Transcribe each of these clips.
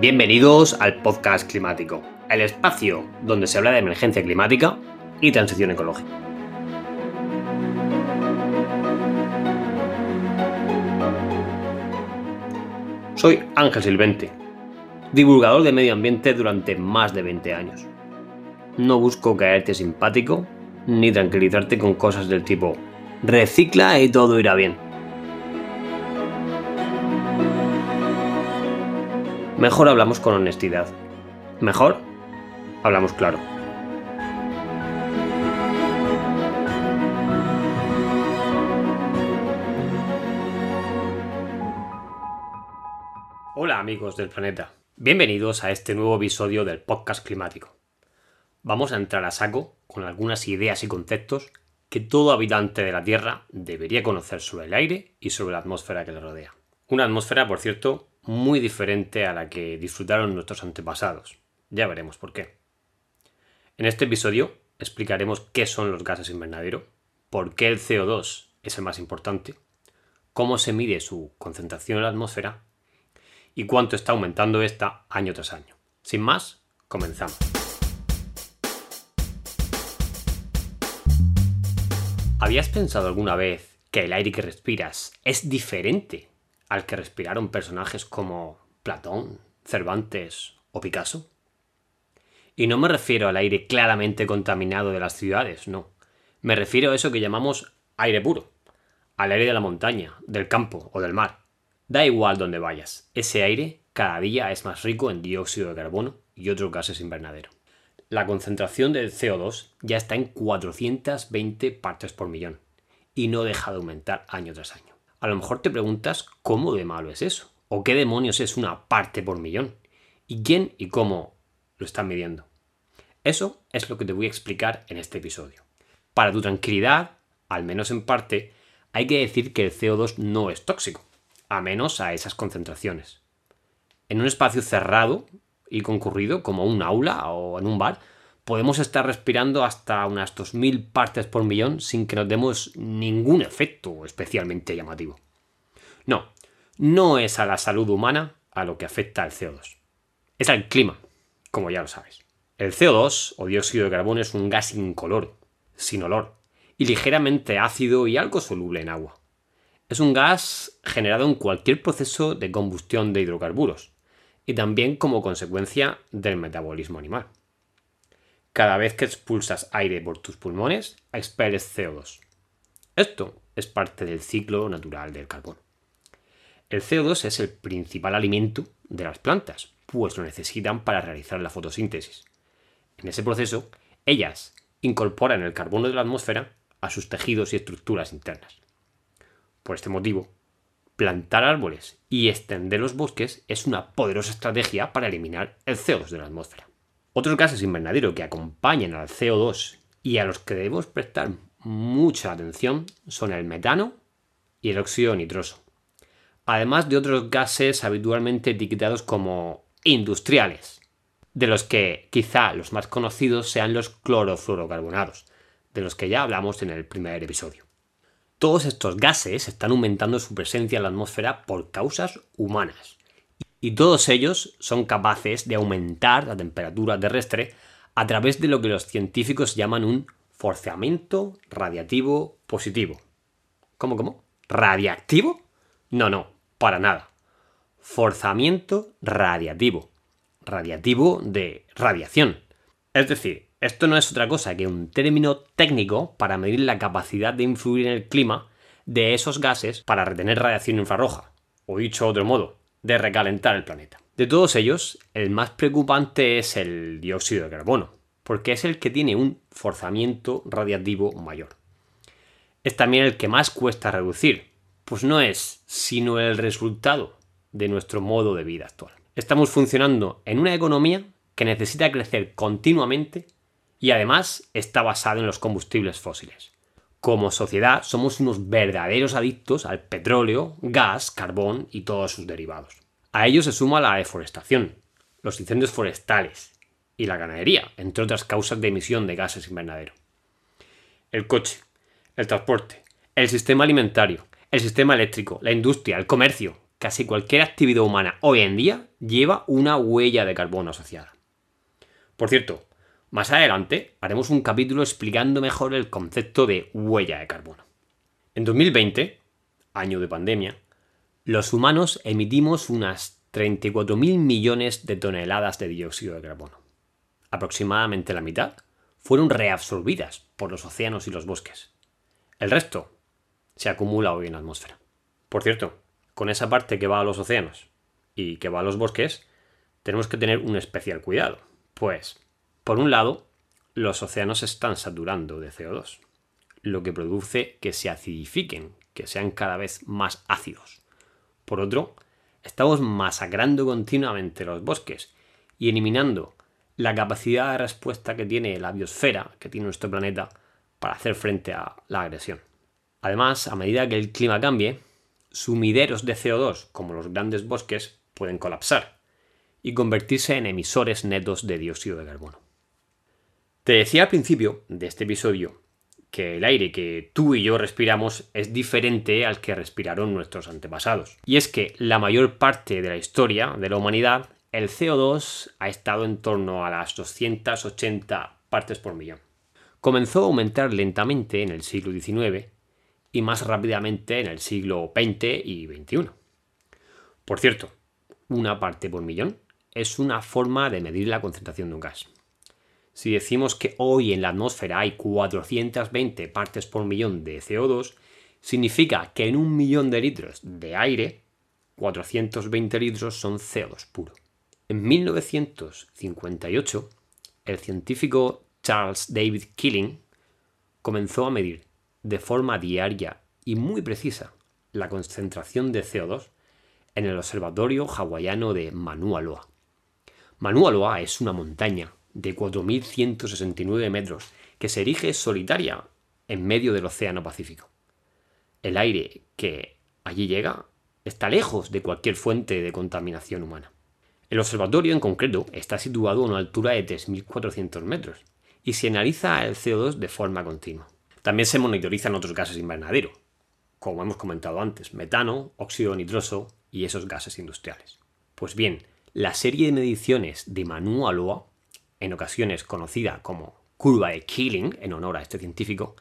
Bienvenidos al podcast climático, el espacio donde se habla de emergencia climática y transición ecológica. Soy Ángel Silvente, divulgador de medio ambiente durante más de 20 años. No busco caerte simpático ni tranquilizarte con cosas del tipo recicla y todo irá bien. Mejor hablamos con honestidad. Mejor hablamos claro. Hola amigos del planeta. Bienvenidos a este nuevo episodio del podcast climático. Vamos a entrar a saco con algunas ideas y conceptos que todo habitante de la Tierra debería conocer sobre el aire y sobre la atmósfera que le rodea. Una atmósfera, por cierto, muy diferente a la que disfrutaron nuestros antepasados. Ya veremos por qué. En este episodio explicaremos qué son los gases invernadero, por qué el CO2 es el más importante, cómo se mide su concentración en la atmósfera y cuánto está aumentando esta año tras año. Sin más, comenzamos. ¿Habías pensado alguna vez que el aire que respiras es diferente al que respiraron personajes como Platón, Cervantes o Picasso? Y no me refiero al aire claramente contaminado de las ciudades, no. Me refiero a eso que llamamos aire puro, al aire de la montaña, del campo o del mar. Da igual donde vayas, ese aire cada día es más rico en dióxido de carbono y otros gases invernadero. La concentración del CO2 ya está en 420 partes por millón y no deja de aumentar año tras año. A lo mejor te preguntas cómo de malo es eso, o qué demonios es una parte por millón, y quién y cómo lo están midiendo. Eso es lo que te voy a explicar en este episodio. Para tu tranquilidad, al menos en parte, hay que decir que el CO2 no es tóxico, a menos a esas concentraciones. En un espacio cerrado y concurrido, como un aula o en un bar, podemos estar respirando hasta unas 2.000 partes por millón sin que nos demos ningún efecto especialmente llamativo. No, no es a la salud humana a lo que afecta el CO2. Es al clima, como ya lo sabes. El CO2 o dióxido de carbono es un gas incoloro, sin olor, y ligeramente ácido y algo soluble en agua. Es un gas generado en cualquier proceso de combustión de hidrocarburos, y también como consecuencia del metabolismo animal. Cada vez que expulsas aire por tus pulmones, expeles CO2. Esto es parte del ciclo natural del carbono. El CO2 es el principal alimento de las plantas, pues lo necesitan para realizar la fotosíntesis. En ese proceso, ellas incorporan el carbono de la atmósfera a sus tejidos y estructuras internas. Por este motivo, plantar árboles y extender los bosques es una poderosa estrategia para eliminar el CO2 de la atmósfera. Otros gases invernadero que acompañan al CO2 y a los que debemos prestar mucha atención son el metano y el óxido nitroso, además de otros gases habitualmente etiquetados como industriales, de los que quizá los más conocidos sean los clorofluorocarbonados, de los que ya hablamos en el primer episodio. Todos estos gases están aumentando su presencia en la atmósfera por causas humanas, y todos ellos son capaces de aumentar la temperatura terrestre a través de lo que los científicos llaman un forzamiento radiativo positivo. ¿Cómo, cómo? ¿Radiactivo? No, no, para nada. Forzamiento radiativo. Radiativo de radiación. Es decir, esto no es otra cosa que un término técnico para medir la capacidad de influir en el clima de esos gases para retener radiación infrarroja. O dicho de otro modo, de recalentar el planeta. De todos ellos, el más preocupante es el dióxido de carbono, porque es el que tiene un forzamiento radiativo mayor. Es también el que más cuesta reducir, pues no es sino el resultado de nuestro modo de vida actual. Estamos funcionando en una economía que necesita crecer continuamente y además está basada en los combustibles fósiles. Como sociedad somos unos verdaderos adictos al petróleo, gas, carbón y todos sus derivados. A ello se suma la deforestación, los incendios forestales y la ganadería, entre otras causas de emisión de gases invernadero. El coche, el transporte, El sistema alimentario, el sistema eléctrico, la industria, el comercio, casi cualquier actividad humana hoy en día lleva una huella de carbono asociada. Por cierto, más adelante haremos un capítulo explicando mejor el concepto de huella de carbono. En 2020, año de pandemia, los humanos emitimos unas 34.000 millones de toneladas de dióxido de carbono. Aproximadamente la mitad fueron reabsorbidas por los océanos y los bosques. El resto se acumula hoy en la atmósfera. Por cierto, con esa parte que va a los océanos y que va a los bosques, tenemos que tener un especial cuidado. Pues, por un lado, los océanos se están saturando de CO2, lo que produce que se acidifiquen, que sean cada vez más ácidos. Por otro, estamos masacrando continuamente los bosques y eliminando la capacidad de respuesta que tiene la biosfera, que tiene nuestro planeta, para hacer frente a la agresión. Además, a medida que el clima cambie, sumideros de CO2, como los grandes bosques, pueden colapsar y convertirse en emisores netos de dióxido de carbono. Te decía al principio de este episodio que el aire que tú y yo respiramos es diferente al que respiraron nuestros antepasados. Y es que la mayor parte de la historia de la humanidad, el CO2 ha estado en torno a las 280 partes por millón. Comenzó a aumentar lentamente en el siglo XIX y más rápidamente en el siglo XX y XXI. Por cierto, una parte por millón es una forma de medir la concentración de un gas. Si decimos que hoy en la atmósfera hay 420 partes por millón de CO2, significa que en un millón de litros de aire, 420 litros son CO2 puro. En 1958, el científico Charles David Killing comenzó a medir de forma diaria y muy precisa la concentración de CO2 en el observatorio hawaiano de Manualoa. Manualoa es una montaña de 4.169 metros que se erige solitaria en medio del Océano Pacífico. El aire que allí llega está lejos de cualquier fuente de contaminación humana. El observatorio en concreto está situado a una altura de 3.400 metros y se analiza el CO2 de forma continua. También se monitorizan otros gases invernadero, como hemos comentado antes, metano, óxido nitroso y esos gases industriales. Pues bien, la serie de mediciones de Manu Aloa, en ocasiones conocida como curva de Killing, en honor a este científico,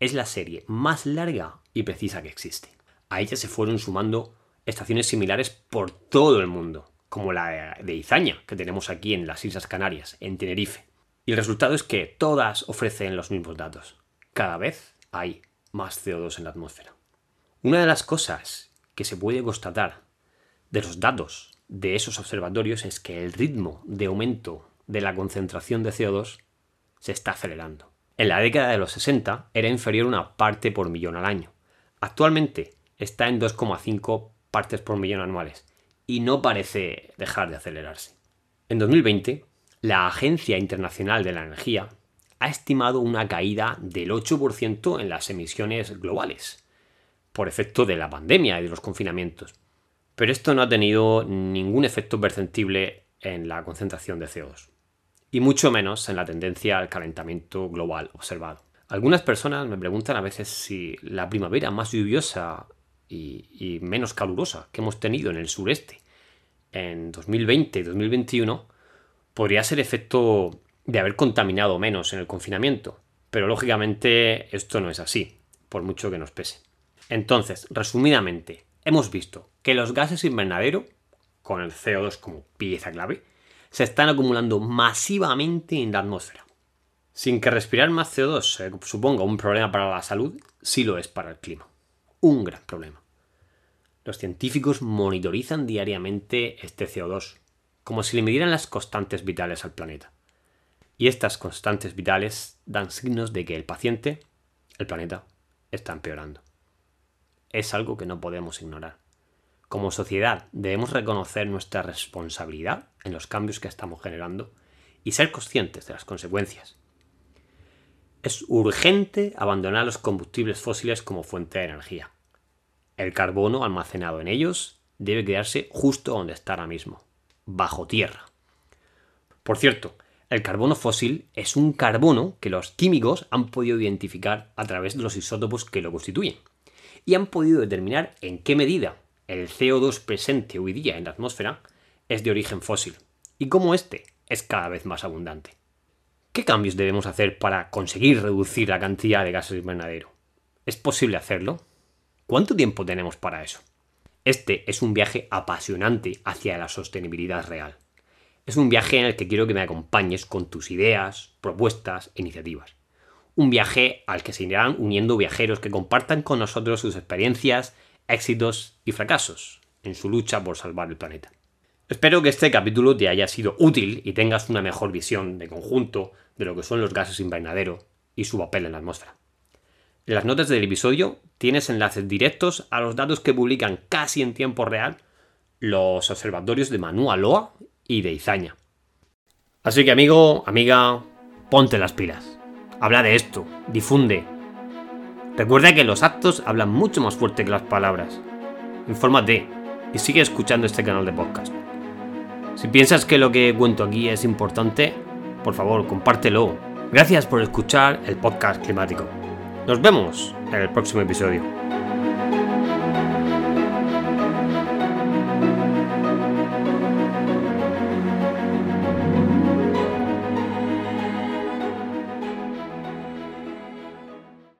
es la serie más larga y precisa que existe. A ella se fueron sumando estaciones similares por todo el mundo, como la de Izaña, que tenemos aquí en las Islas Canarias, en Tenerife. Y el resultado es que todas ofrecen los mismos datos cada vez hay más CO2 en la atmósfera. Una de las cosas que se puede constatar de los datos de esos observatorios es que el ritmo de aumento de la concentración de CO2 se está acelerando. En la década de los 60 era inferior una parte por millón al año. Actualmente está en 2,5 partes por millón anuales y no parece dejar de acelerarse. En 2020, la Agencia Internacional de la Energía ha estimado una caída del 8% en las emisiones globales, por efecto de la pandemia y de los confinamientos. Pero esto no ha tenido ningún efecto perceptible en la concentración de CO2, y mucho menos en la tendencia al calentamiento global observado. Algunas personas me preguntan a veces si la primavera más lluviosa y, menos calurosa que hemos tenido en el sureste en 2020 y 2021 podría ser efecto de haber contaminado menos en el confinamiento. Pero lógicamente esto no es así, por mucho que nos pese. Entonces, resumidamente, hemos visto que los gases invernadero, con el CO2 como pieza clave, se están acumulando masivamente en la atmósfera. Sin que respirar más CO2 suponga un problema para la salud, sí lo es para el clima. Un gran problema. Los científicos monitorizan diariamente este CO2, como si le midieran las constantes vitales al planeta. Y estas constantes vitales dan signos de que el paciente, el planeta, está empeorando. Es algo que no podemos ignorar. Como sociedad debemos reconocer nuestra responsabilidad en los cambios que estamos generando y ser conscientes de las consecuencias. Es urgente abandonar los combustibles fósiles como fuente de energía. El carbono almacenado en ellos debe quedarse justo donde está ahora mismo, bajo tierra. Por cierto, el carbono fósil es un carbono que los químicos han podido identificar a través de los isótopos que lo constituyen. y han podido determinar en qué medida el CO2 presente hoy día en la atmósfera es de origen fósil y cómo este es cada vez más abundante. ¿Qué cambios debemos hacer para conseguir reducir la cantidad de gases invernadero? ¿Es posible hacerlo? ¿Cuánto tiempo tenemos para eso? Este es un viaje apasionante hacia la sostenibilidad real. Es un viaje en el que quiero que me acompañes con tus ideas, propuestas e iniciativas. Un viaje al que se irán uniendo viajeros que compartan con nosotros sus experiencias, éxitos y fracasos en su lucha por salvar el planeta. Espero que este capítulo te haya sido útil y tengas una mejor visión de conjunto de lo que son los gases invernadero y su papel en la atmósfera. En las notas del episodio tienes enlaces directos a los datos que publican casi en tiempo real los observatorios de Loa y de Izaña. Así que amigo, amiga, ponte las pilas. Habla de esto, difunde. Recuerda que los actos hablan mucho más fuerte que las palabras. Infórmate y sigue escuchando este canal de podcast. Si piensas que lo que cuento aquí es importante, por favor, compártelo. Gracias por escuchar el podcast climático. Nos vemos en el próximo episodio.